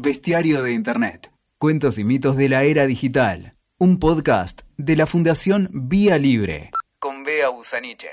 Bestiario de Internet. Cuentos y mitos de la era digital. Un podcast de la Fundación Vía Libre. Con Bea Busaniche.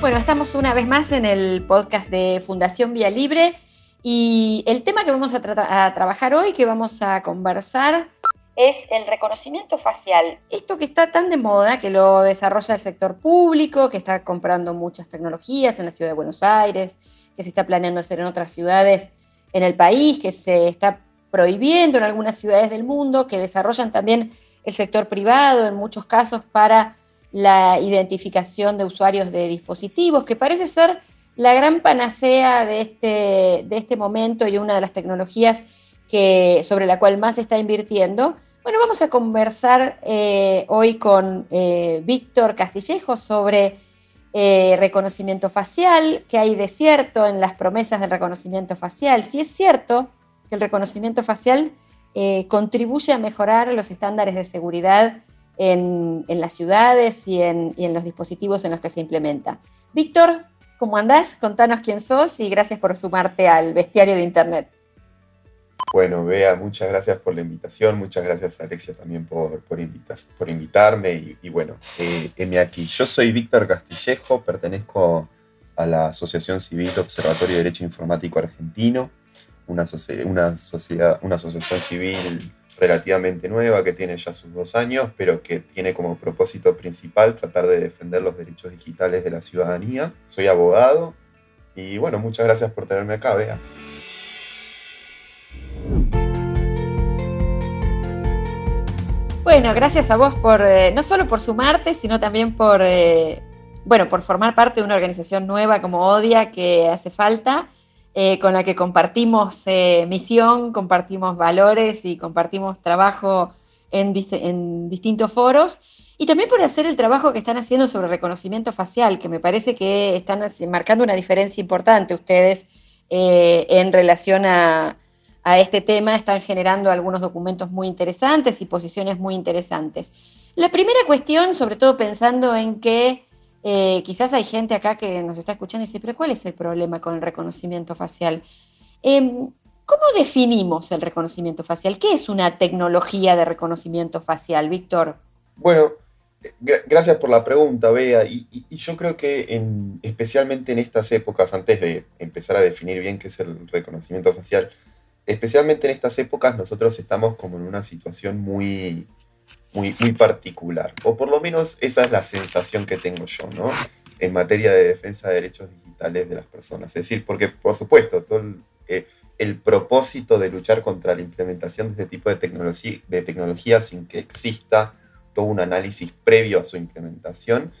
Bueno, estamos una vez más en el podcast de Fundación Vía Libre y el tema que vamos a, a trabajar hoy, que vamos a conversar, es el reconocimiento facial. Esto que está tan de moda, que lo desarrolla el sector público, que está comprando muchas tecnologías en la ciudad de Buenos Aires, que se está planeando hacer en otras ciudades en el país, que se está prohibiendo en algunas ciudades del mundo, que desarrollan también el sector privado en muchos casos para la identificación de usuarios de dispositivos, que parece ser la gran panacea de este, de este momento y una de las tecnologías que, sobre la cual más se está invirtiendo. Bueno, vamos a conversar eh, hoy con eh, Víctor Castillejo sobre eh, reconocimiento facial, que hay de cierto en las promesas del reconocimiento facial. Si es cierto que el reconocimiento facial contribuye a mejorar los estándares de seguridad en, las ciudades y en, y en los dispositivos en los que se implementa. Víctor, ¿cómo andás? Contanos quién sos y gracias por sumarte al bestiario de Internet. Bueno, Bea, muchas gracias por la invitación, muchas gracias Alexia también por, por, por invitarme y, bueno, eh, aquí. Yo soy Víctor Castillejo, pertenezco a la Asociación Civil Observatorio de Derecho Informático Argentino, una, una, sociedad, una asociación civil relativamente nueva que tiene ya sus dos años, pero que tiene como propósito principal tratar de defender los derechos digitales de la ciudadanía. Soy abogado y bueno, muchas gracias por tenerme acá, Bea. Bueno, gracias a vos por eh, no solo por sumarte, sino también por eh, bueno, por formar parte de una organización nueva como Odia que hace falta, eh, con la que compartimos misión, compartimos valores y compartimos trabajo en, en, distintos foros. Y también por hacer el trabajo que están haciendo sobre reconocimiento facial, que me parece que están marcando una diferencia importante ustedes en relación a, a este tema están generando algunos documentos muy interesantes y posiciones muy interesantes. La primera cuestión, sobre todo pensando en que eh, quizás hay gente acá que nos está escuchando y dice, pero ¿cuál es el problema con el reconocimiento facial? Em, ¿Cómo definimos el reconocimiento facial? ¿Qué es una tecnología de reconocimiento facial, Víctor? Bueno, gracias por la pregunta, Bea. Y, yo creo que especialmente en estas épocas, antes de empezar a definir bien qué es el reconocimiento facial, especialmente en estas épocas, nosotros estamos como en una situación muy, muy, muy particular, o por lo menos esa es la sensación que tengo yo, ¿no? En materia de defensa de derechos digitales de las personas. Es decir, porque, por supuesto, todo el, eh, propósito de luchar contra la implementación de este tipo de tecnología, de tecnología sin que exista todo un análisis previo a su implementación,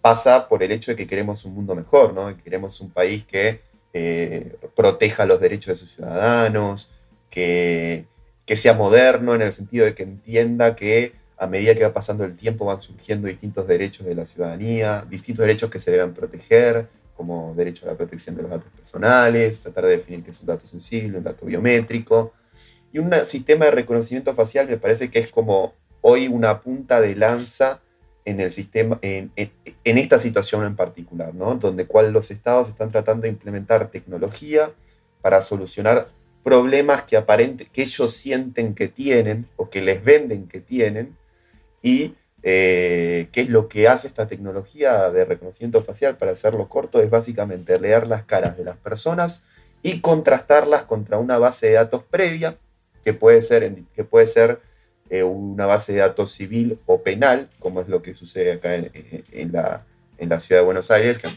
pasa por el hecho de que queremos un mundo mejor, ¿no? Queremos un país que eh, proteja los derechos de sus ciudadanos, que, sea moderno en el sentido de que entienda que a medida que va pasando el tiempo van surgiendo distintos derechos de la ciudadanía, distintos derechos que se deben proteger, como derecho a la protección de los datos personales, tratar de definir qué es un dato sensible, un dato biométrico. Y un sistema de reconocimiento facial me parece que es como hoy una punta de lanza en el sistema, en, esta situación en particular, ¿no? Donde cual los estados están tratando de implementar tecnología para solucionar problemas que aparente, que ellos sienten que tienen o que les venden que tienen y eh, qué es lo que hace esta tecnología de reconocimiento facial para hacerlo corto es básicamente leer las caras de las personas y contrastarlas contra una base de datos previa que puede ser, que puede ser eh, una base de datos civil o penal, como es lo que sucede acá en, la, ciudad de Buenos Aires, que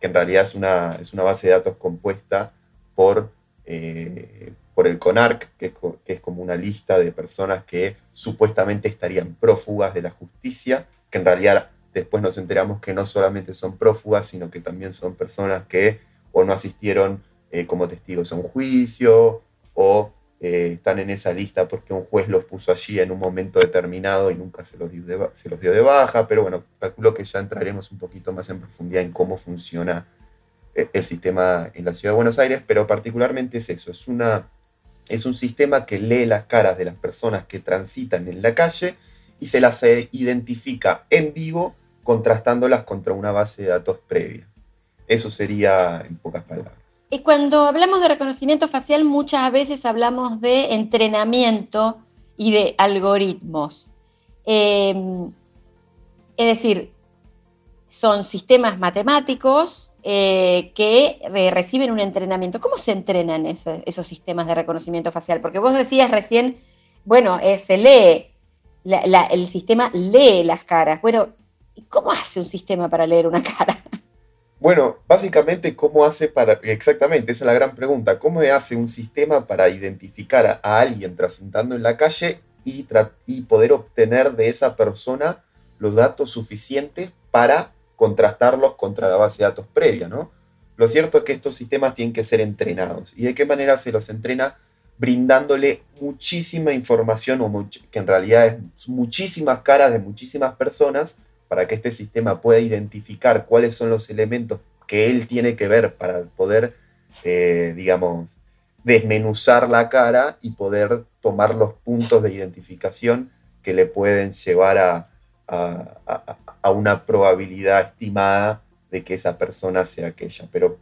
en, realidad es una, es una, base de datos compuesta por, eh, por el CONARC, que es, que es como una lista de personas que supuestamente estarían prófugas de la justicia, que en realidad después nos enteramos que no solamente son prófugas, sino que también son personas que o no asistieron eh, como testigos a un juicio o eh, están en esa lista porque un juez los puso allí en un momento determinado y nunca se los dio de, se los dio de baja, pero bueno, calculo que ya entraremos un poquito más en profundidad en cómo funciona eh, el sistema en la ciudad de Buenos Aires, pero particularmente es eso, es, una, es un sistema que lee las caras de las personas que transitan en la calle y se las identifica en vivo contrastándolas contra una base de datos previa. Eso sería en pocas palabras. Y cuando hablamos de reconocimiento facial, muchas veces hablamos de entrenamiento y de algoritmos. Em, es decir, son sistemas matemáticos eh, que reciben un entrenamiento. ¿Cómo se entrenan esos sistemas de reconocimiento facial? Porque vos decías recién, bueno, eh, se lee, el sistema lee las caras. Bueno, ¿cómo hace un sistema para leer una cara? Bueno, básicamente, ¿cómo hace para, exactamente, esa es la gran pregunta, ¿cómo hace un sistema para identificar a alguien transitando en la calle y, poder obtener de esa persona los datos suficientes para contrastarlos contra la base de datos previa, ¿no? Lo cierto es que estos sistemas tienen que ser entrenados. ¿Y de qué manera se los entrena? Brindándole muchísima información, o que en realidad es muchísimas caras de muchísimas personas, para que este sistema pueda identificar cuáles son los elementos que él tiene que ver para poder, eh, digamos, desmenuzar la cara y poder tomar los puntos de identificación que le pueden llevar a, una probabilidad estimada de que esa persona sea aquella. Pero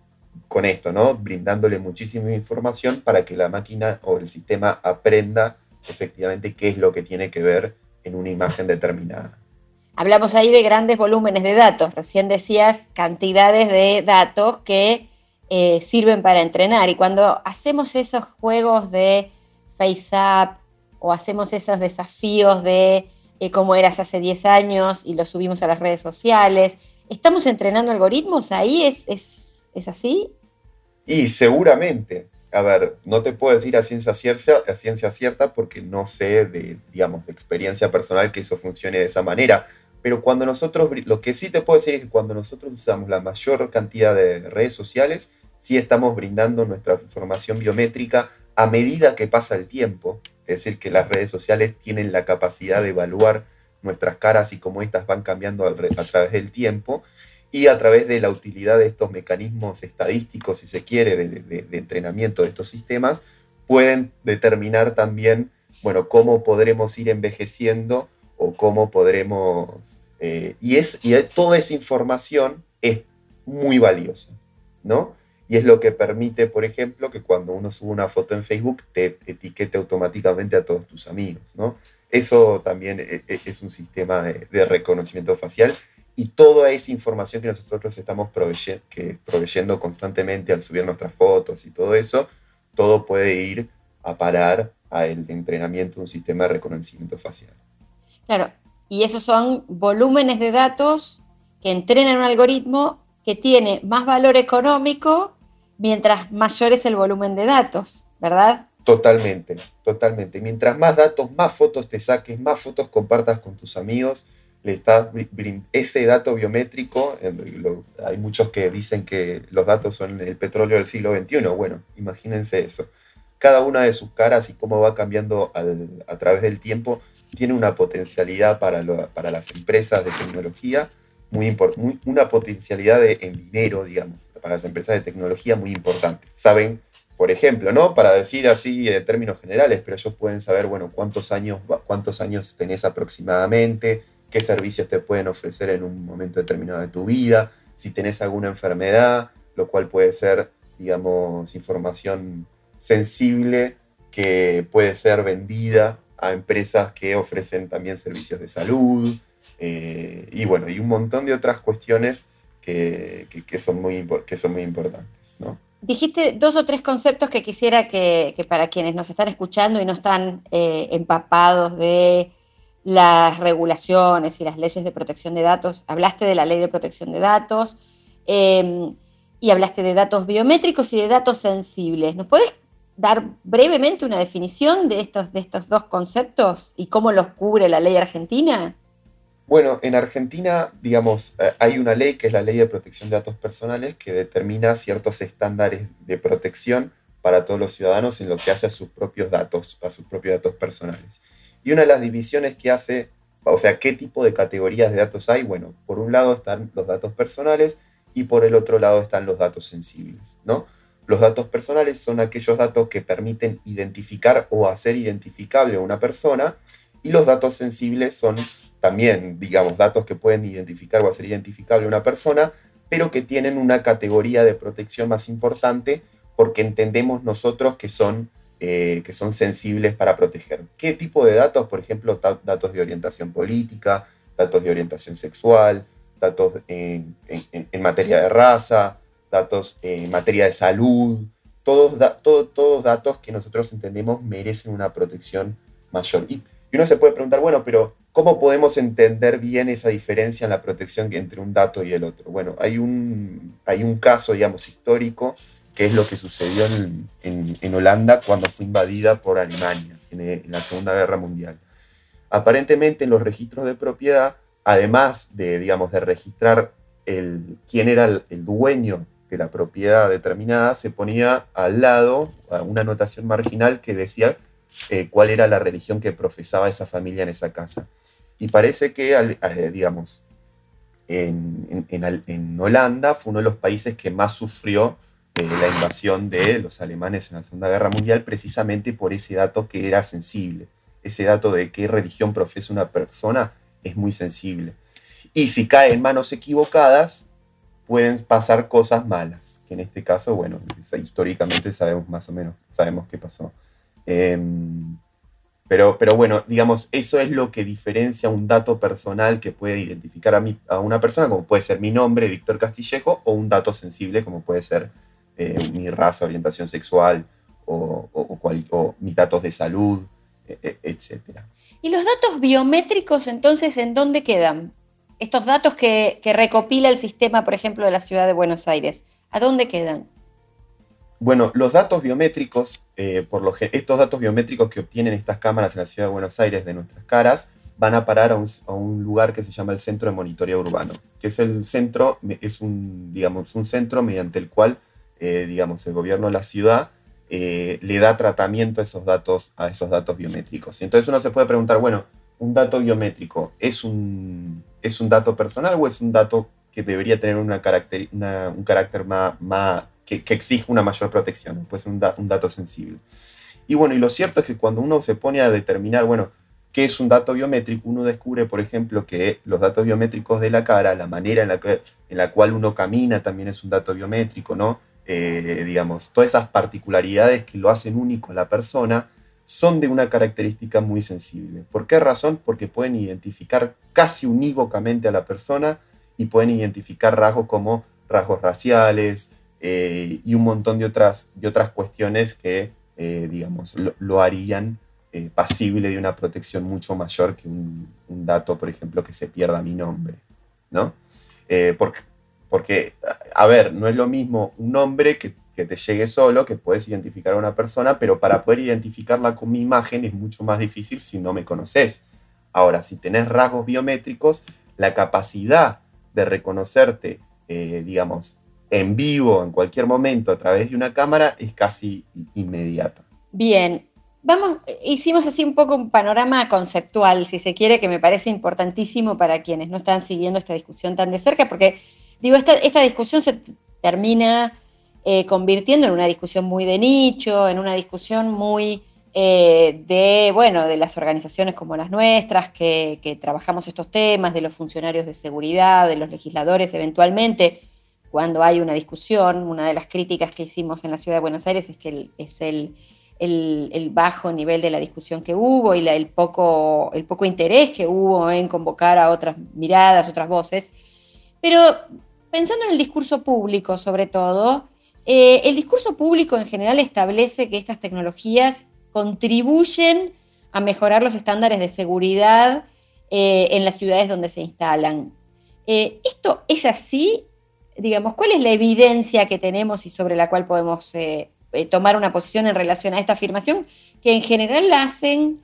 con esto, ¿no? Brindándole muchísima información para que la máquina o el sistema aprenda efectivamente qué es lo que tiene que ver en una imagen determinada. Hablamos ahí de grandes volúmenes de datos. Recién decías cantidades de datos que eh, sirven para entrenar. Y cuando hacemos esos juegos de face up o hacemos esos desafíos de eh, cómo eras hace 10 años y los subimos a las redes sociales, ¿estamos entrenando algoritmos ahí? ¿Es, es, así? Y seguramente. A ver, no te puedo decir a ciencia cierta, a ciencia cierta porque no sé de, digamos, de experiencia personal que eso funcione de esa manera pero cuando nosotros, lo que sí te puedo decir es que cuando nosotros usamos la mayor cantidad de redes sociales, sí estamos brindando nuestra información biométrica a medida que pasa el tiempo. Es decir, que las redes sociales tienen la capacidad de evaluar nuestras caras y cómo éstas van cambiando a través del tiempo y a través de la utilidad de estos mecanismos estadísticos, si se quiere, de, de entrenamiento de estos sistemas, pueden determinar también, bueno, cómo podremos ir envejeciendo o cómo podremos... Eh, y, es, y toda esa información es muy valiosa, ¿no? Y es lo que permite, por ejemplo, que cuando uno sube una foto en Facebook te etiquete automáticamente a todos tus amigos, ¿no? Eso también e, e, es un sistema de, reconocimiento facial y toda esa información que nosotros estamos que proveyendo constantemente al subir nuestras fotos y todo eso, todo puede ir a parar al entrenamiento de un sistema de reconocimiento facial. Claro, y esos son volúmenes de datos que entrenan un algoritmo que tiene más valor económico mientras mayor es el volumen de datos, ¿verdad? Totalmente, totalmente. Mientras más datos, más fotos te saques, más fotos compartas con tus amigos, le estás ese dato biométrico, hay muchos que dicen que los datos son el petróleo del siglo XXI, bueno, imagínense eso. Cada una de sus caras y cómo va cambiando a través del tiempo tiene una potencialidad para, para las empresas de tecnología, muy, muy una potencialidad en dinero, digamos, para las empresas de tecnología muy importante. Saben, por ejemplo, ¿no? Para decir así en términos generales, pero ellos pueden saber, bueno, cuántos años, cuántos años tenés aproximadamente, qué servicios te pueden ofrecer en un momento determinado de tu vida, si tenés alguna enfermedad, lo cual puede ser, digamos, información sensible que puede ser vendida a empresas que ofrecen también servicios de salud eh, y bueno, y un montón de otras cuestiones que, son, muy, que son muy importantes. Dijiste dos o tres conceptos que quisiera que, para quienes nos están escuchando y no están eh, empapados de las regulaciones y las leyes de protección de datos, hablaste de la ley de protección de datos eh, y hablaste de datos biométricos y de datos sensibles. ¿Nos puedes dar brevemente una definición de estos, de estos dos conceptos y cómo los cubre la ley argentina? Bueno, en Argentina, digamos, eh, hay una ley que es la Ley de Protección de Datos Personales que determina ciertos estándares de protección para todos los ciudadanos en lo que hace a sus propios datos, a sus propios datos personales. Y una de las divisiones que hace, o sea, qué tipo de categorías de datos hay, bueno, por un lado están los datos personales y por el otro lado están los datos sensibles, ¿no? Los datos personales son aquellos datos que permiten identificar o hacer identificable a una persona y los datos sensibles son también, digamos, datos que pueden identificar o hacer identificable a una persona, pero que tienen una categoría de protección más importante porque entendemos nosotros que son, eh, que son sensibles para proteger. ¿Qué tipo de datos? Por ejemplo, datos de orientación política, datos de orientación sexual, datos en, materia de raza, datos en materia de salud, todos, todos datos que nosotros entendemos merecen una protección mayor. Y, uno se puede preguntar, bueno, pero ¿cómo podemos entender bien esa diferencia en la protección entre un dato y el otro? Bueno, hay un, hay un caso, digamos, histórico, que es lo que sucedió en, Holanda cuando fue invadida por Alemania en la Segunda Guerra Mundial. Aparentemente en los registros de propiedad además de, digamos, de registrar el, quién era el, dueño de la propiedad determinada, se ponía al lado una anotación marginal que decía eh, cuál era la religión que profesaba esa familia en esa casa. Y parece que, eh, digamos, en, en, Holanda fue uno de los países que más sufrió eh, la invasión de los alemanes en la Segunda Guerra Mundial, precisamente por ese dato que era sensible. Ese dato de qué religión profesa una persona es muy sensible. Y si cae en manos equivocadas, pueden pasar cosas malas, que en este caso, bueno, históricamente sabemos más o menos, sabemos qué pasó. Em, pero, pero bueno, digamos, eso es lo que diferencia un dato personal que puede identificar a, mí, a una persona, como puede ser mi nombre, Víctor Castillejo, o un dato sensible, como puede ser eh, mi raza, orientación sexual o, o mis datos de salud, e, e, etcétera. ¿Y los datos biométricos entonces en dónde quedan? Estos datos que, recopila el sistema, por ejemplo, de la ciudad de Buenos Aires, ¿a dónde quedan? Bueno, los datos biométricos, eh, por lo, estos datos biométricos que obtienen estas cámaras en la ciudad de Buenos Aires de nuestras caras, van a parar a un, lugar que se llama el Centro de Monitoreo Urbano, que es el centro, es un, digamos, un centro mediante el cual, eh, digamos, el gobierno de la ciudad eh, le da tratamiento a esos datos, a esos datos biométricos. Entonces uno se puede preguntar, bueno, un dato biométrico, ¿es un, ¿es un dato personal o es un dato que debería tener una un carácter más, más que, exige una mayor protección? Puede ser un, un, dato sensible. Y bueno, y lo cierto es que cuando uno se pone a determinar, bueno, ¿qué es un dato biométrico? Uno descubre, por ejemplo, que los datos biométricos de la cara, la manera en la, que, en la cual uno camina también es un dato biométrico, ¿no? Eh, digamos, todas esas particularidades que lo hacen único a la persona, son de una característica muy sensible. ¿Por qué razón? Porque pueden identificar casi unívocamente a la persona y pueden identificar rasgos como rasgos raciales eh, y un montón de otras, de otras cuestiones que, eh, digamos, lo, harían pasible de una protección mucho mayor que un, un, dato, por ejemplo, que se pierda mi nombre, ¿no? porque porque, a ver, no es lo mismo un nombre que, te llegue solo, que puedes identificar a una persona, pero para poder identificarla con mi imagen es mucho más difícil si no me conoces. Ahora, si tenés rasgos biométricos, la capacidad de reconocerte, eh, digamos, en vivo, en cualquier momento, a través de una cámara, es casi inmediata. Bien, vamos, hicimos así un poco un panorama conceptual, si se quiere, que me parece importantísimo para quienes no están siguiendo esta discusión tan de cerca, porque Digo, esta, esta discusión se termina eh, convirtiendo en una discusión muy de nicho, en una discusión muy eh, de, bueno, de las organizaciones como las nuestras, que, trabajamos estos temas, de los funcionarios de seguridad, de los legisladores eventualmente, cuando hay una discusión, una de las críticas que hicimos en la ciudad de Buenos Aires es que es el, bajo nivel de la discusión que hubo y el, poco, el poco interés que hubo en convocar a otras miradas, otras voces. Pero pensando en el discurso público sobre todo, eh, el discurso público en general establece que estas tecnologías contribuyen a mejorar los estándares de seguridad eh, en las ciudades donde se instalan. Eh, ¿Esto es así? Digamos, ¿cuál es la evidencia que tenemos y sobre la cual podemos tomar una posición en relación a esta afirmación que en general la hacen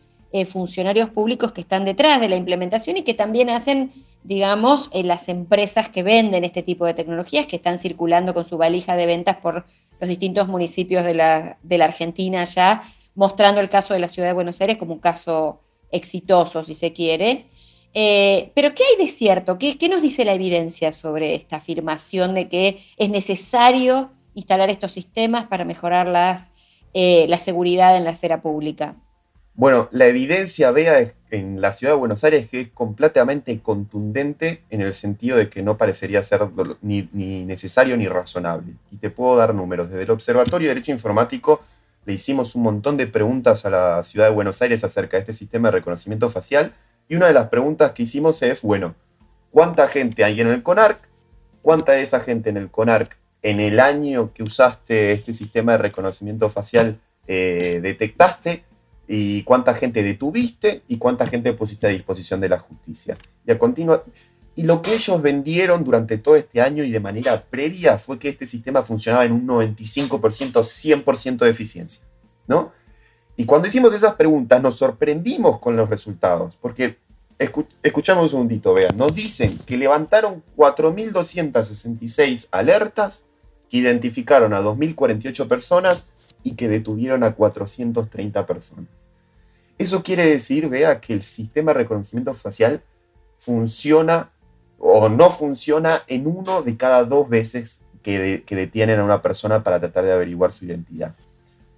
funcionarios públicos que están detrás de la implementación y que también hacen digamos, en las empresas que venden este tipo de tecnologías, que están circulando con su valija de ventas por los distintos municipios de la, Argentina ya, mostrando el caso de la ciudad de Buenos Aires como un caso exitoso, si se quiere. Eh, pero ¿qué hay de cierto? ¿Qué, nos dice la evidencia sobre esta afirmación de que es necesario instalar estos sistemas para mejorar las, eh, la seguridad en la esfera pública? Bueno, la evidencia, vea, en la ciudad de Buenos Aires que es completamente contundente en el sentido de que no parecería ser ni, ni, necesario ni razonable. Y te puedo dar números. Desde el Observatorio de Derecho Informático le hicimos un montón de preguntas a la ciudad de Buenos Aires acerca de este sistema de reconocimiento facial. Y una de las preguntas que hicimos es, bueno, ¿cuánta gente hay en el CONARC? ¿Cuánta de esa gente en el CONARC en el año que usaste este sistema de reconocimiento facial eh, detectaste? Y cuánta gente detuviste y cuánta gente pusiste a disposición de la justicia. Y a continua y lo que ellos vendieron durante todo este año y de manera previa fue que este sistema funcionaba en un 95%, 100% de eficiencia, ¿no? Y cuando hicimos esas preguntas nos sorprendimos con los resultados, porque escuchamos un segundito, vean, nos dicen que levantaron 4.266 alertas que identificaron a 2.048 personas y que detuvieron a 430 personas. Eso quiere decir, vea, que el sistema de reconocimiento facial funciona o no funciona en uno de cada dos veces que, detienen a una persona para tratar de averiguar su identidad.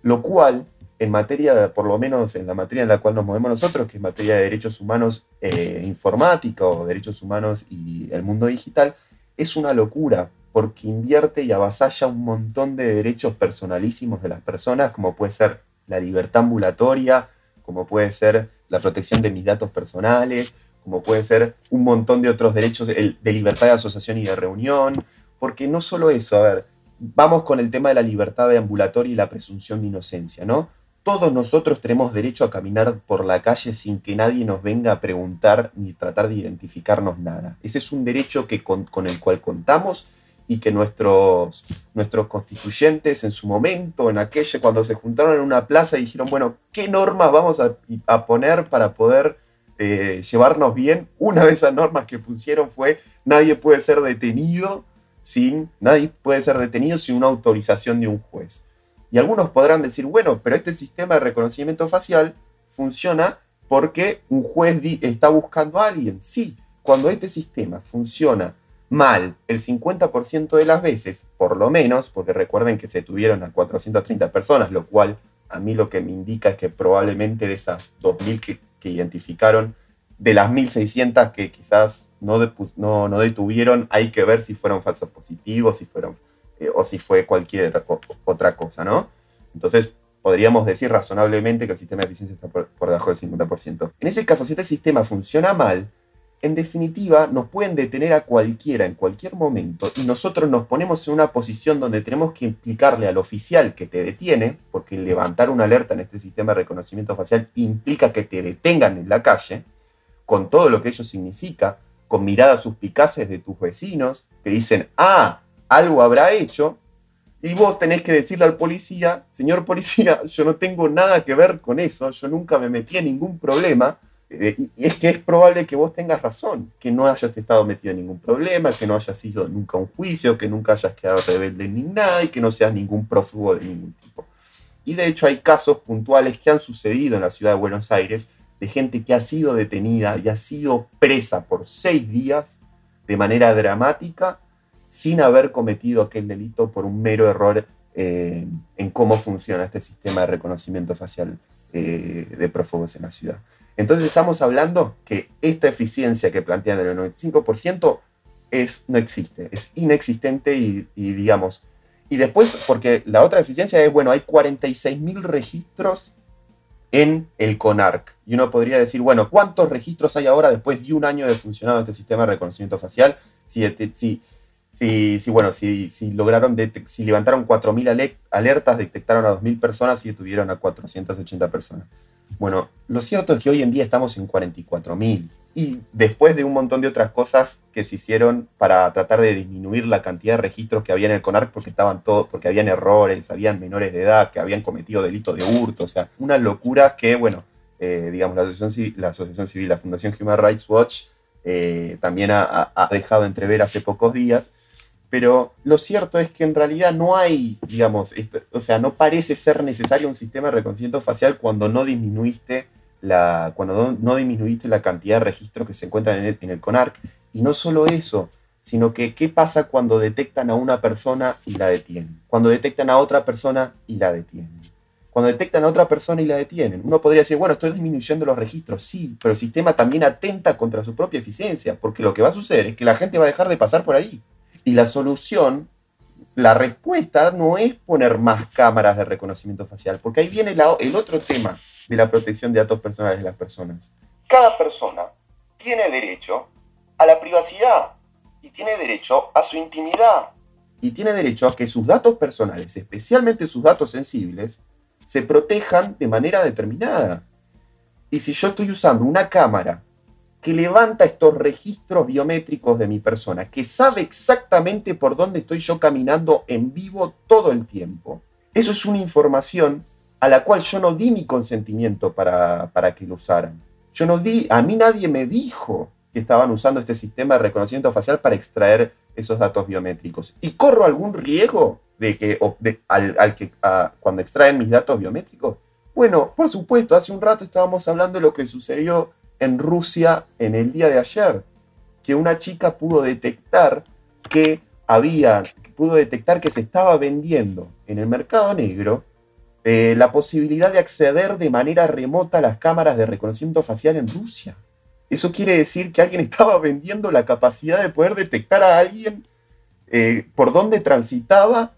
Lo cual, en materia, por lo menos en la materia en la cual nos movemos nosotros, que es materia de derechos humanos eh, informática o derechos humanos y el mundo digital, es una locura, porque invierte y avasalla un montón de derechos personalísimos de las personas, como puede ser la libertad ambulatoria, como puede ser la protección de mis datos personales, como puede ser un montón de otros derechos de, libertad de asociación y de reunión, porque no solo eso, a ver, vamos con el tema de la libertad de ambulatoria y la presunción de inocencia, ¿no? Todos nosotros tenemos derecho a caminar por la calle sin que nadie nos venga a preguntar ni tratar de identificarnos nada. Ese es un derecho que con el cual contamos y que nuestros, nuestros constituyentes en su momento, en aquella, cuando se juntaron en una plaza y dijeron, bueno, ¿qué normas vamos a, poner para poder eh, llevarnos bien? Una de esas normas que pusieron fue, nadie puede ser detenido sin, nadie puede ser detenido sin una autorización de un juez. Y algunos podrán decir, bueno, pero este sistema de reconocimiento facial funciona porque un juez está buscando a alguien. Sí, cuando este sistema funciona mal el 50% de las veces, por lo menos, porque recuerden que se tuvieron a 430 personas, lo cual a mí lo que me indica es que probablemente de esas 2.000 que, identificaron, de las 1.600 que quizás no, detuvieron, hay que ver si fueron falsos positivos, si fueron, eh, o si fue cualquier otra cosa, ¿no? Entonces, podríamos decir razonablemente que el sistema de eficiencia está por, por debajo del 50%. En ese caso, si este sistema funciona mal, en definitiva, nos pueden detener a cualquiera en cualquier momento y nosotros nos ponemos en una posición donde tenemos que implicarle al oficial que te detiene, porque levantar una alerta en este sistema de reconocimiento facial implica que te detengan en la calle, con todo lo que ello significa, con miradas suspicaces de tus vecinos, que dicen, ah, algo habrá hecho, y vos tenés que decirle al policía, señor policía, yo no tengo nada que ver con eso, yo nunca me metí en ningún problema, eh, y es que es probable que vos tengas razón, que no hayas estado metido en ningún problema, que no hayas ido nunca un juicio, que nunca hayas quedado rebelde ni nada y que no seas ningún prófugo de ningún tipo. Y de hecho hay casos puntuales que han sucedido en la ciudad de Buenos Aires de gente que ha sido detenida y ha sido presa por seis días de manera dramática sin haber cometido aquel delito por un mero error eh, en cómo funciona este sistema de reconocimiento facial eh, de prófugos en la ciudad. Entonces estamos hablando que esta eficiencia que plantean del 95% es, no existe, es inexistente y, digamos, y después, porque la otra eficiencia es, bueno, hay 46.000 registros en el CONARC. Y uno podría decir, bueno, ¿cuántos registros hay ahora después de un año de funcionado este sistema de reconocimiento facial? Si, si, si, si bueno, si, si lograron, si levantaron 4.000 alertas, detectaron a 2.000 personas y detuvieron a 480 personas. Bueno, lo cierto es que hoy en día estamos en 44.000 y después de un montón de otras cosas que se hicieron para tratar de disminuir la cantidad de registros que había en el CONARC porque estaban todos, porque habían errores, habían menores de edad que habían cometido delitos de hurto, o sea, una locura que, bueno, eh, digamos, la Asociación, Civil, la Fundación Human Rights Watch eh, también ha dejado entrever hace pocos días pero lo cierto es que en realidad no hay, digamos, o sea, no parece ser necesario un sistema de reconocimiento facial cuando no disminuiste la, cuando no, disminuiste la cantidad de registros que se encuentran en el, en el CONARC. Y no solo eso, sino que qué pasa cuando detectan a una persona y la detienen, cuando detectan a otra persona y la detienen, cuando detectan a otra persona y la detienen. Uno podría decir, bueno, estoy disminuyendo los registros, sí, pero el sistema también atenta contra su propia eficiencia, porque lo que va a suceder es que la gente va a dejar de pasar por ahí. Y la solución, la respuesta no es poner más cámaras de reconocimiento facial, porque ahí viene el otro tema de la protección de datos personales de las personas. Cada persona tiene derecho a la privacidad y tiene derecho a su intimidad y tiene derecho a que sus datos personales, especialmente sus datos sensibles, se protejan de manera determinada. Y si yo estoy usando una cámara que levanta estos registros biométricos de mi persona, que sabe exactamente por dónde estoy yo caminando en vivo todo el tiempo, eso es una información a la cual yo no di mi consentimiento para, para que lo usaran. Yo no di, a mí nadie me dijo que estaban usando este sistema de reconocimiento facial para extraer esos datos biométricos. ¿Y corro algún riesgo de que, al, que cuando extraen mis datos biométricos? Bueno, por supuesto, hace un rato estábamos hablando de lo que sucedió en Rusia en el día de ayer, que una chica pudo detectar que había, pudo detectar que se estaba vendiendo en el mercado negro eh, la posibilidad de acceder de manera remota a las cámaras de reconocimiento facial en Rusia. Eso quiere decir que alguien estaba vendiendo la capacidad de poder detectar a alguien eh, por dónde transitaba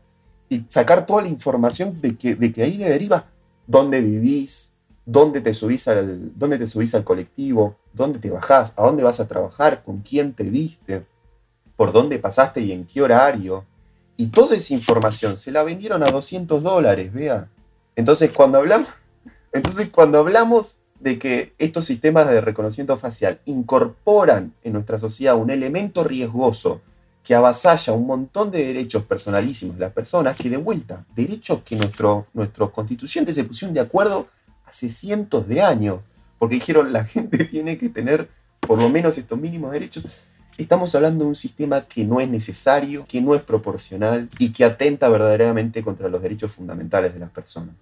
y sacar toda la información de que, de que ahí deriva dónde vivís, dónde te, subís al, dónde te subís al colectivo, dónde te bajás, a dónde vas a trabajar, con quién te viste, por dónde pasaste y en qué horario. Y toda esa información se la vendieron a 200 dólares, vea. Entonces cuando hablamos, entonces cuando hablamos de que estos sistemas de reconocimiento facial incorporan en nuestra sociedad un elemento riesgoso que avasalla un montón de derechos personalísimos de las personas, que de vuelta, derechos que nuestro, nuestros constituyentes se pusieron de acuerdo hace cientos de años, porque dijeron la gente tiene que tener por lo menos estos mínimos derechos. Estamos hablando de un sistema que no es necesario, que no es proporcional y que atenta verdaderamente contra los derechos fundamentales de las personas.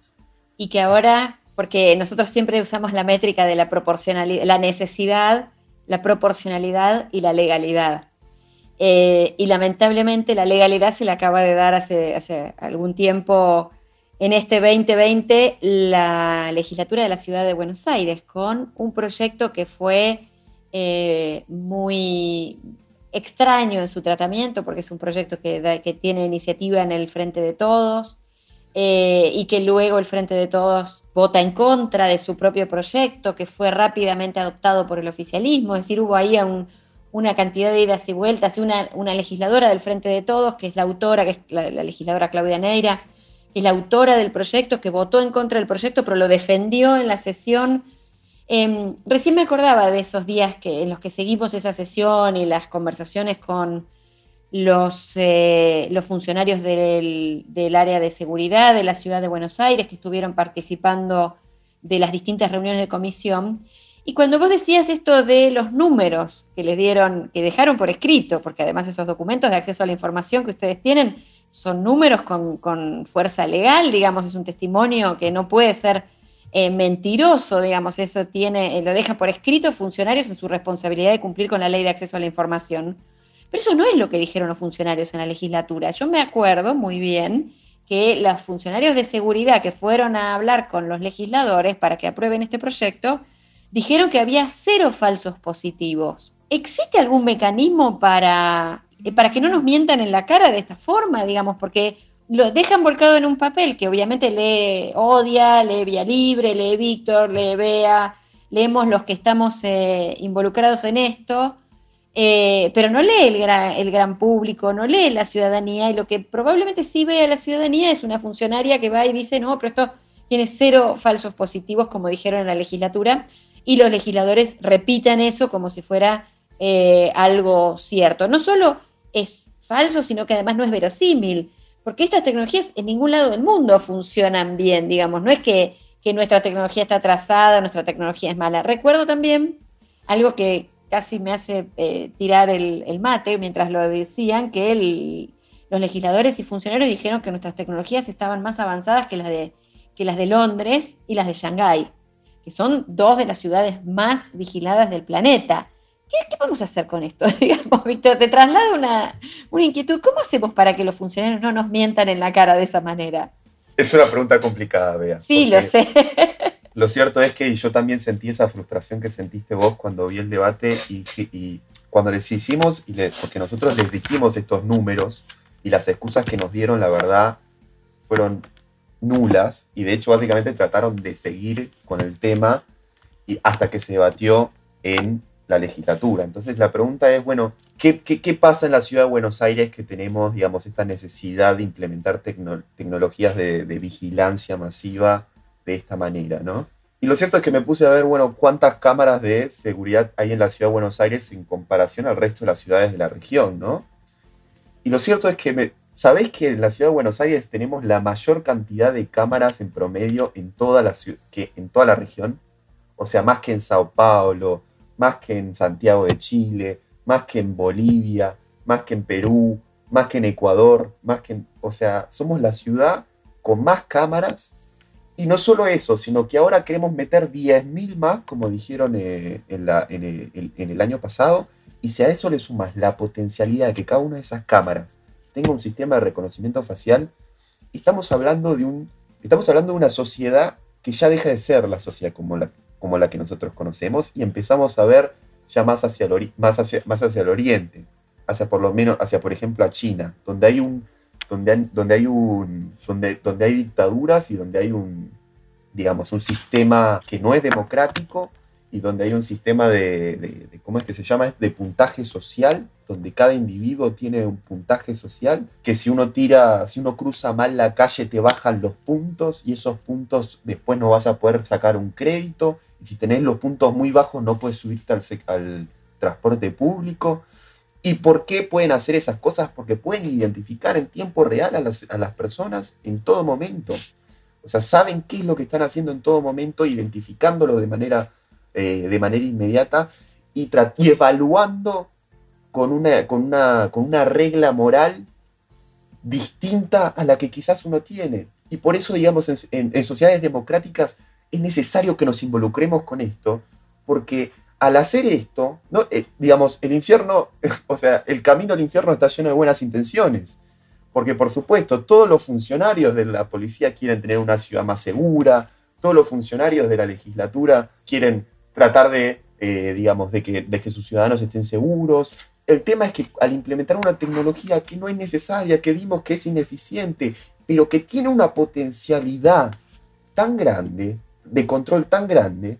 Y que ahora, porque nosotros siempre usamos la métrica de la proporcionalidad, la necesidad, la proporcionalidad y la legalidad. Eh, y lamentablemente la legalidad se le acaba de dar hace, hace algún tiempo en este 2020 la legislatura de la ciudad de Buenos Aires con un proyecto que fue eh, muy extraño en su tratamiento porque es un proyecto que, tiene iniciativa en el Frente de Todos eh, y que luego el Frente de Todos vota en contra de su propio proyecto que fue rápidamente adoptado por el oficialismo, es decir, hubo ahí un, una cantidad de idas y vueltas, una, una, legisladora del Frente de Todos, que es la autora, que es la, legisladora Claudia Neira, es la autora del proyecto, que votó en contra del proyecto, pero lo defendió en la sesión. Em, recién me acordaba de esos días que, en los que seguimos esa sesión y las conversaciones con los, eh, los funcionarios del, del área de seguridad de la ciudad de Buenos Aires que estuvieron participando de las distintas reuniones de comisión y cuando vos decías esto de los números que les dieron, que dejaron por escrito, porque además esos documentos de acceso a la información que ustedes tienen son números con, fuerza legal, digamos, es un testimonio que no puede ser eh, mentiroso, digamos, eso tiene, eh, lo deja por escrito funcionarios en su responsabilidad de cumplir con la ley de acceso a la información. Pero eso no es lo que dijeron los funcionarios en la legislatura. Yo me acuerdo muy bien que los funcionarios de seguridad que fueron a hablar con los legisladores para que aprueben este proyecto, dijeron que había cero falsos positivos. ¿Existe algún mecanismo para, eh, para que no nos mientan en la cara de esta forma, digamos? Porque lo dejan volcado en un papel que obviamente lee Odia, lee Vía Libre, lee Víctor, lee Bea, leemos los que estamos eh, involucrados en esto, eh, pero no lee el gran, público, no lee la ciudadanía, y lo que probablemente sí ve la ciudadanía es una funcionaria que va y dice, no, pero esto tiene cero falsos positivos, como dijeron en la legislatura, y los legisladores repitan eso como si fuera algo cierto. No solo es falso, sino que además no es verosímil, porque estas tecnologías en ningún lado del mundo funcionan bien, digamos, no es que, nuestra tecnología está atrasada, nuestra tecnología es mala. Recuerdo también algo que casi me hace eh, tirar el, mate mientras lo decían, que los legisladores y funcionarios dijeron que nuestras tecnologías estaban más avanzadas que las de, que las de Londres y las de Shanghái que son dos de las ciudades más vigiladas del planeta. ¿Qué, vamos a hacer con esto? Digamos, Víctor, te traslado una, una, inquietud. ¿Cómo hacemos para que los funcionarios no nos mientan en la cara de esa manera? Es una pregunta complicada, Bea. Sí, lo sé. Lo cierto es que yo también sentí esa frustración que sentiste vos cuando vi el debate y, cuando les hicimos, y porque nosotros les dijimos estos números y las excusas que nos dieron, la verdad, fueron nulas y de hecho básicamente trataron de seguir con el tema y hasta que se debatió en la legislatura. Entonces la pregunta es, bueno, ¿qué, qué, pasa en la ciudad de Buenos Aires que tenemos, digamos, esta necesidad de implementar tecnologías de, vigilancia masiva de esta manera, ¿no? Y lo cierto es que me puse a ver, bueno, cuántas cámaras de seguridad hay en la ciudad de Buenos Aires en comparación al resto de las ciudades de la región, ¿no? Y lo cierto es que, me, ¿sabéis que en la ciudad de Buenos Aires tenemos la mayor cantidad de cámaras en promedio en toda la, que en toda la región? O sea, más que en Sao Paulo, más que en Santiago de Chile, más que en Bolivia, más que en Perú, más que en Ecuador, más que en, o sea, somos la ciudad con más cámaras. Y no solo eso, sino que ahora queremos meter 10.000 más, como dijeron eh, en, en el año pasado, y si a eso le sumas la potencialidad de que cada una de esas cámaras tenga un sistema de reconocimiento facial, estamos hablando de, un, estamos hablando de una sociedad que ya deja de ser la sociedad como la, como la que nosotros conocemos y empezamos a ver ya más hacia el, más hacia, más hacia el oriente, hacia por lo menos, hacia por ejemplo a China, donde hay un, donde hay un, donde, donde hay dictaduras y donde hay un, digamos, un sistema que no es democrático y donde hay un sistema de, ¿cómo es que se llama? De puntaje social, donde cada individuo tiene un puntaje social, que si uno tira, si uno cruza mal la calle te bajan los puntos y esos puntos después no vas a poder sacar un crédito, y si tenés los puntos muy bajos no puedes subirte al, transporte público. ¿Y por qué pueden hacer esas cosas? Porque pueden identificar en tiempo real a, a las personas en todo momento. O sea, saben qué es lo que están haciendo en todo momento, identificándolo de manera eh, de manera inmediata y, evaluando con una, con, una, con una regla moral distinta a la que quizás uno tiene. Y por eso, digamos, en, sociedades democráticas es necesario que nos involucremos con esto, porque al hacer esto, ¿no? Eh, digamos, el infierno, o sea, el camino al infierno está lleno de buenas intenciones. Porque, por supuesto, todos los funcionarios de la policía quieren tener una ciudad más segura, todos los funcionarios de la legislatura quieren tratar de, eh, digamos, que, de que sus ciudadanos estén seguros. El tema es que al implementar una tecnología que no es necesaria, que vimos que es ineficiente, pero que tiene una potencialidad tan grande, de control tan grande,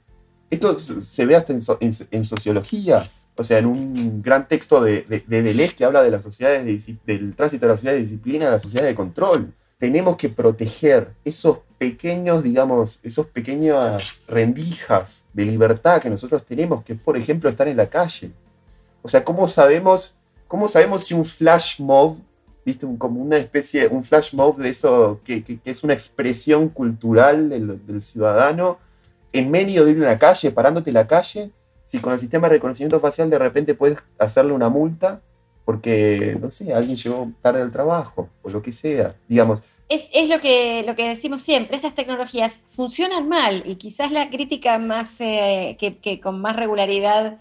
esto se ve hasta en, sociología, o sea, en un gran texto de, de, Deleuze que habla de las sociedades del tránsito de la sociedad de disciplina a la sociedad de control. Tenemos que proteger esos pequeños, digamos, esos pequeñas rendijas de libertad que nosotros tenemos, que por ejemplo estar en la calle. O sea, ¿cómo sabemos, cómo sabemos si un flash mob, viste, como una especie, un flash mob de eso, que, es una expresión cultural del, ciudadano, en medio de ir en la calle, parándote en la calle, si con el sistema de reconocimiento facial de repente puedes hacerle una multa porque, no sé, alguien llegó tarde al trabajo o lo que sea. Digamos, es, lo, que, lo que decimos siempre, estas tecnologías funcionan mal y quizás la crítica más eh, que, con más regularidad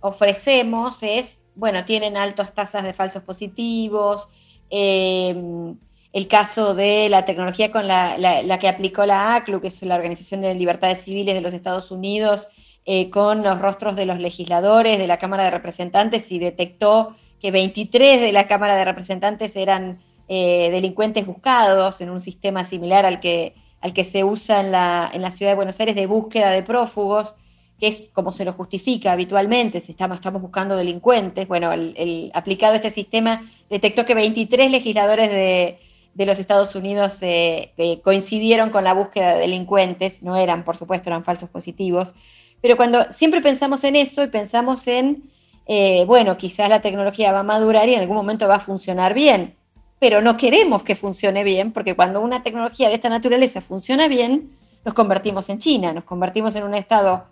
ofrecemos es, bueno, tienen altas tasas de falsos positivos, em, el caso de la tecnología con la, que aplicó la ACLU, que es la Organización de Libertades Civiles de los Estados Unidos, eh, con los rostros de los legisladores de la Cámara de Representantes y detectó que 23 de la Cámara de Representantes eran eh, delincuentes buscados en un sistema similar al que, al que se usa en la, en la, ciudad de Buenos Aires de búsqueda de prófugos, que es como se lo justifica habitualmente, si estamos, buscando delincuentes. Bueno, el, aplicado este sistema detectó que 23 legisladores de, de los Estados Unidos eh, eh, coincidieron con la búsqueda de delincuentes, no eran, por supuesto, eran falsos positivos, pero cuando siempre pensamos en eso y pensamos en, bueno, quizás la tecnología va a madurar y en algún momento va a funcionar bien, pero no queremos que funcione bien, porque cuando una tecnología de esta naturaleza funciona bien, nos convertimos en China, nos convertimos en un estado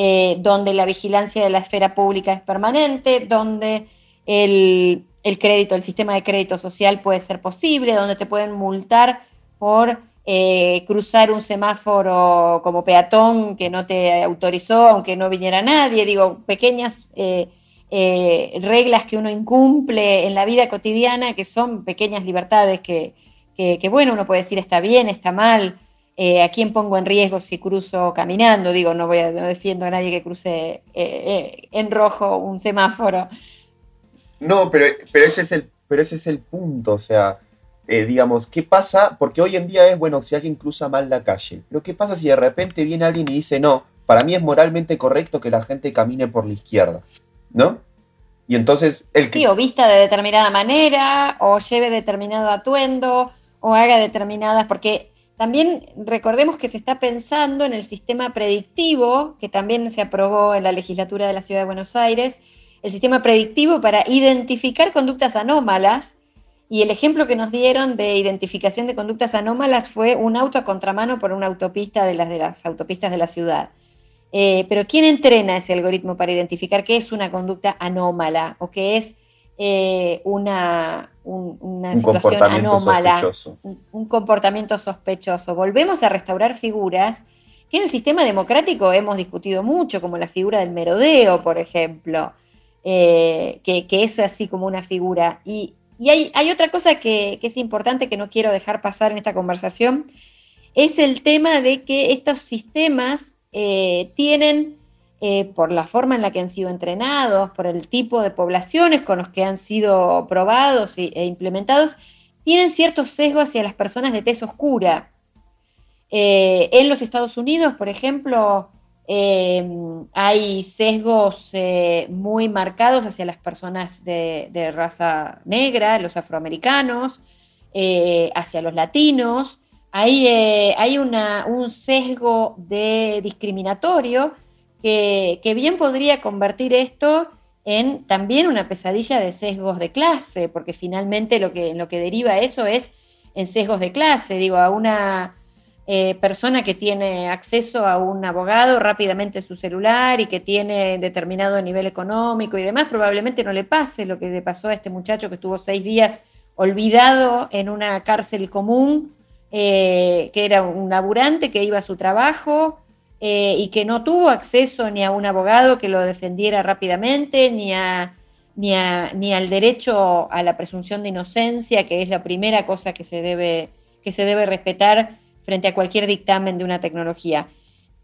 eh, donde la vigilancia de la esfera pública es permanente, donde el, crédito, el sistema de crédito social puede ser posible, donde te pueden multar por eh, cruzar un semáforo como peatón que no te autorizó, aunque no viniera nadie, digo, pequeñas eh, reglas que uno incumple en la vida cotidiana, que son pequeñas libertades que, que, bueno, uno puede decir está bien, está mal, eh, a quién pongo en riesgo si cruzo caminando, digo, no, voy a, no defiendo a nadie que cruce eh, en rojo un semáforo. No, pero, pero, ese es el, pero ese es el punto, o sea, digamos, ¿qué pasa? Porque hoy en día es, bueno, si alguien cruza mal la calle, pero ¿qué pasa si de repente viene alguien y dice, no, para mí es moralmente correcto que la gente camine por la izquierda, ¿no? Y entonces el Sí, o vista de determinada manera, o lleve determinado atuendo, o haga determinadas, porque también recordemos que se está pensando en el sistema predictivo, que también se aprobó en la legislatura de la Ciudad de Buenos Aires, el sistema predictivo para identificar conductas anómalas, y el ejemplo que nos dieron de identificación de conductas anómalas fue un auto a contramano por una autopista de las, de las autopistas de la ciudad. Eh, pero ¿quién entrena ese algoritmo para identificar qué es una conducta anómala o qué es eh, una, situación anómala, un, comportamiento sospechoso? Volvemos a restaurar figuras que en el sistema democrático hemos discutido mucho, como la figura del merodeo, por ejemplo, eh, que, es así como una figura. Y, hay, otra cosa que es importante que no quiero dejar pasar en esta conversación, es el tema de que estos sistemas eh, tienen, eh, por la forma en la que han sido entrenados, por el tipo de poblaciones con los que han sido probados e implementados, tienen ciertos sesgos hacia las personas de tez oscura. Eh, en los Estados Unidos, por ejemplo, hay sesgos muy marcados hacia las personas de, raza negra, los afroamericanos, hacia los latinos, eh, hay un sesgo de discriminatorio que, bien podría convertir esto en también una pesadilla de sesgos de clase, porque finalmente lo que, lo que deriva eso es en sesgos de clase. Digo, a una eh, persona que tiene acceso a un abogado rápidamente su celular y que tiene determinado nivel económico y demás, probablemente no le pase lo que le pasó a este muchacho que estuvo seis días olvidado en una cárcel común eh, que era un laburante que iba a su trabajo eh, y que no tuvo acceso ni a un abogado que lo defendiera rápidamente, ni, a, ni, ni al derecho a la presunción de inocencia, que es la primera cosa que se debe, que se debe respetar frente a cualquier dictamen de una tecnología.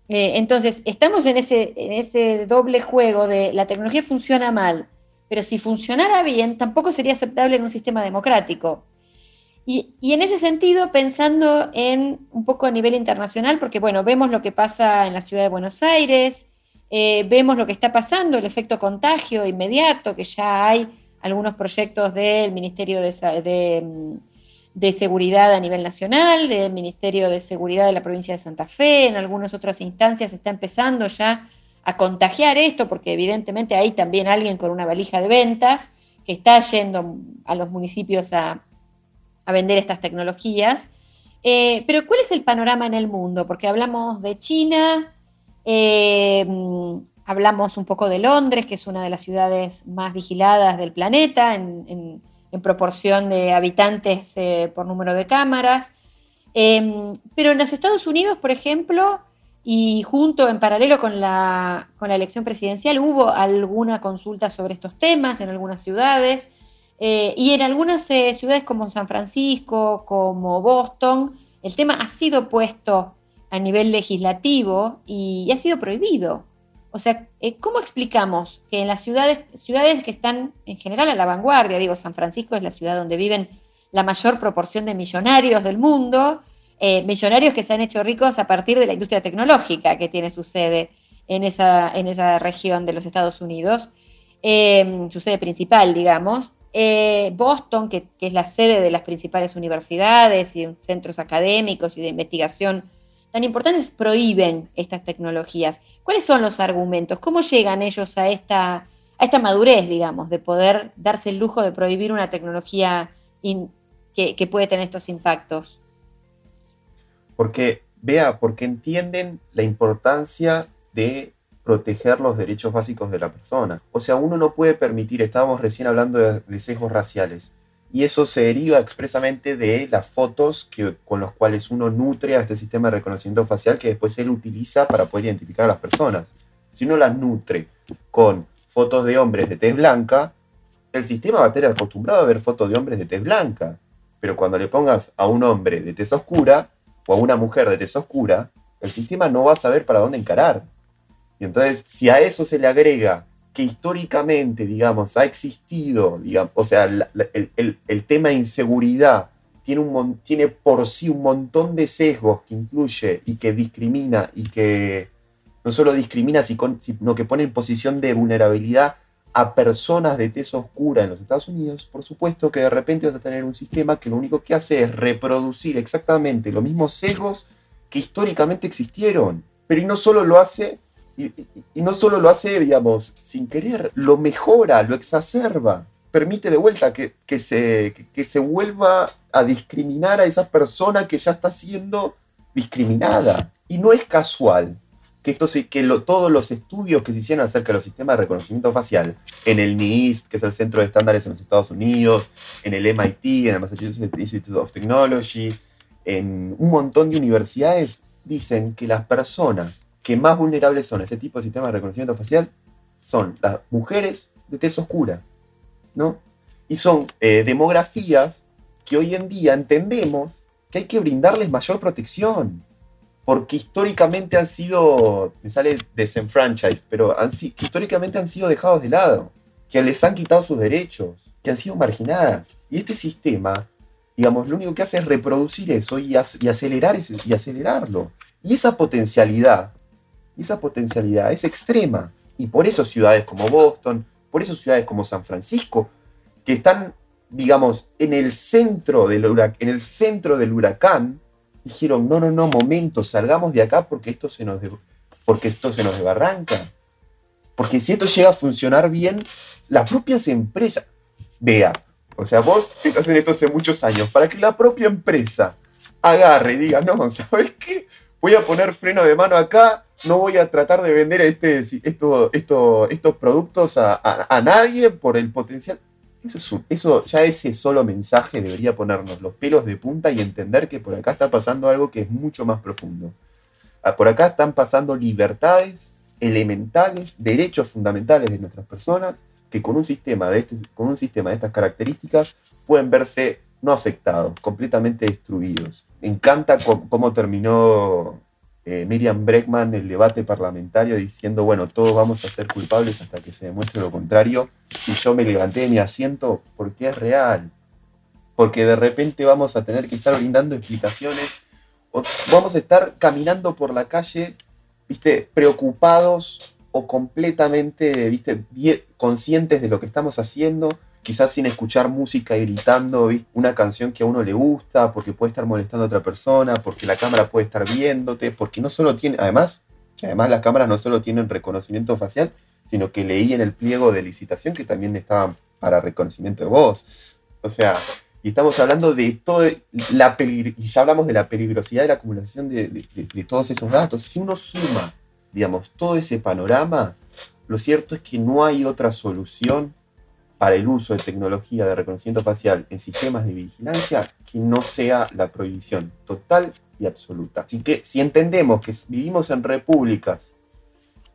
Eh, entonces, estamos en ese, en ese doble juego de la tecnología funciona mal, pero si funcionara bien, tampoco sería aceptable en un sistema democrático. Y, en ese sentido, pensando en un poco a nivel internacional, porque bueno, vemos lo que pasa en la ciudad de Buenos Aires, eh, vemos lo que está pasando, el efecto contagio inmediato, que ya hay algunos proyectos del Ministerio de, de, Seguridad a nivel nacional, del Ministerio de Seguridad de la provincia de Santa Fe, en algunas otras instancias está empezando ya a contagiar esto, porque evidentemente hay también alguien con una valija de ventas que está yendo a los municipios a a vender estas tecnologías. Eh, pero ¿cuál es el panorama en el mundo? Porque hablamos de China, eh, hablamos un poco de Londres, que es una de las ciudades más vigiladas del planeta en, proporción de habitantes eh, por número de cámaras. pero en los Estados Unidos, por ejemplo, y junto en paralelo con la, con la elección presidencial, hubo alguna consulta sobre estos temas en algunas ciudades. Eh, y en algunas eh, ciudades como San Francisco, como Boston, el tema ha sido puesto a nivel legislativo y, ha sido prohibido. O sea, eh, ¿cómo explicamos que en las ciudades, ciudades que están en general a la vanguardia, digo, San Francisco es la ciudad donde viven la mayor proporción de millonarios del mundo, millonarios que se han hecho ricos a partir de la industria tecnológica que tiene su sede en esa, en esa región de los Estados Unidos, su sede principal, digamos, eh, Boston, que, es la sede de las principales universidades y centros académicos y de investigación tan importantes, prohíben estas tecnologías. ¿Cuáles son los argumentos? ¿Cómo llegan ellos a esta, madurez, digamos, de poder darse el lujo de prohibir una tecnología que, que puede tener estos impactos? Porque, vea, porque entienden la importancia de proteger los derechos básicos de la persona. O sea, uno no puede permitir, estábamos recién hablando de, sesgos raciales, y eso se deriva expresamente de las fotos que, con las cuales uno nutre a este sistema de reconocimiento facial que después él utiliza para poder identificar a las personas. Si uno las nutre con fotos de hombres de tez blanca, el sistema va a estar acostumbrado a ver fotos de hombres de tez blanca. Pero cuando le pongas a un hombre de tez oscura o a una mujer de tez oscura, el sistema no va a saber para dónde encarar. Y entonces, si a eso se le agrega que históricamente, digamos, ha existido, digamos, o sea, el, tema de inseguridad tiene, un, tiene por sí un montón de sesgos que incluye y que discrimina y que no solo discrimina, sino que pone en posición de vulnerabilidad a personas de tez oscura en los Estados Unidos, por supuesto que de repente vas a tener un sistema que lo único que hace es reproducir exactamente los mismos sesgos que históricamente existieron. Pero y no solo lo hace y, no solo lo hace, digamos, sin querer, lo mejora, lo exacerba, permite de vuelta que, se, que se vuelva a discriminar a esa persona que ya está siendo discriminada. Y no es casual que, esto que todos los estudios que se hicieron acerca de los sistemas de reconocimiento facial, en el NIST, que es el Centro de Estándares en los Estados Unidos, en el MIT, en el Massachusetts Institute of Technology, en un montón de universidades, dicen que las personas que más vulnerables son a este tipo de sistemas de reconocimiento facial son las mujeres de tez oscura, ¿no? Y son eh, demografías que hoy en día entendemos que hay que brindarles mayor protección, porque históricamente han sido, me sale desenfranchised, pero han, históricamente han sido dejados de lado, que les han quitado sus derechos, que han sido marginadas. Y este sistema, digamos, lo único que hace es reproducir eso y, acelerar y acelerarlo. Y esa potencialidad y esa potencialidad es extrema. Y por eso ciudades como Boston, por eso ciudades como San Francisco, que están, digamos, en el centro del, huracán, en el centro del huracán, dijeron, no, no, no, momento, salgamos de acá porque esto se nos, porque esto se nos. Porque si esto llega a funcionar bien, las propias empresas, vea, o sea, vos estás en esto hace muchos años, para que la propia empresa agarre y diga, no, ¿sabes qué? Voy a poner freno de mano acá, no voy a tratar de vender este, esto, esto, estos productos a, nadie por el potencial. Eso, eso, ya ese solo mensaje debería ponernos los pelos de punta y entender que por acá está pasando algo que es mucho más profundo. Ah, por acá están pasando libertades elementales, derechos fundamentales de nuestras personas, que con un sistema de, este, con un sistema de estas características pueden verse no afectados, completamente destruidos. Encanta cómo terminó eh, Miriam Breckman el debate parlamentario diciendo, bueno, todos vamos a ser culpables hasta que se demuestre lo contrario. Y yo me levanté de mi asiento porque es real. Porque de repente vamos a tener que estar brindando explicaciones. O vamos a estar caminando por la calle, viste, preocupados o completamente, viste, conscientes de lo que estamos haciendo quizás sin escuchar música gritando una canción que a uno le gusta, porque puede estar molestando a otra persona, porque la cámara puede estar viéndote, porque no solo tiene, además, que además las cámaras no solo tienen reconocimiento facial, sino que leí en el pliego de licitación que también estaban para reconocimiento de voz. O sea, y estamos hablando de todo, la y ya hablamos de la peligrosidad de la acumulación de, de todos esos datos. Si uno suma, digamos, todo ese panorama, lo cierto es que no hay otra solución para el uso de tecnología de reconocimiento facial en sistemas de vigilancia que no sea la prohibición total y absoluta. Así que si entendemos que vivimos en repúblicas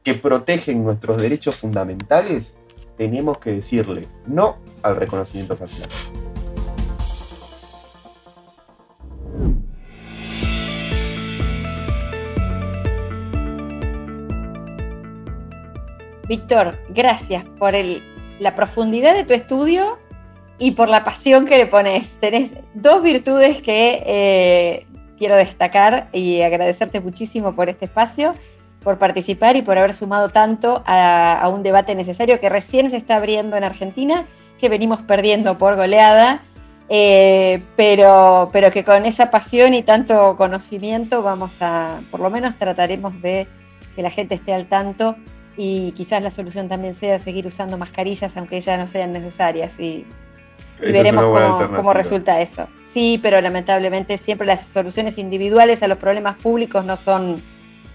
que protegen nuestros derechos fundamentales, tenemos que decirle no al reconocimiento facial. Víctor, gracias por el la profundidad de tu estudio y por la pasión que le pones. Tenés dos virtudes que eh, quiero destacar y agradecerte muchísimo por este espacio, por participar y por haber sumado tanto a, un debate necesario que recién se está abriendo en Argentina, que venimos perdiendo por goleada. Eh, pero, pero que con esa pasión y tanto conocimiento vamos a, por lo menos trataremos de que la gente esté al tanto y quizás la solución también sea seguir usando mascarillas aunque ya no sean necesarias y, veremos cómo, resulta eso. Sí, pero lamentablemente siempre las soluciones individuales a los problemas públicos no son,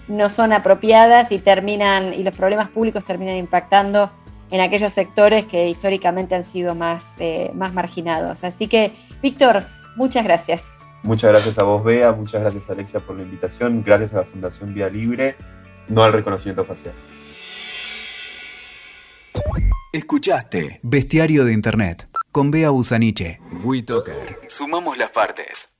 no son apropiadas y terminan y los problemas públicos terminan impactando en aquellos sectores que históricamente han sido más, eh, más marginados. Así que, Víctor, muchas gracias. Muchas gracias a vos, Bea, muchas gracias Alexia por la invitación, gracias a la Fundación Vía Libre, no al reconocimiento facial. Escuchaste Bestiario de Internet con Bea Busaniche. WeToker. Sumamos las partes.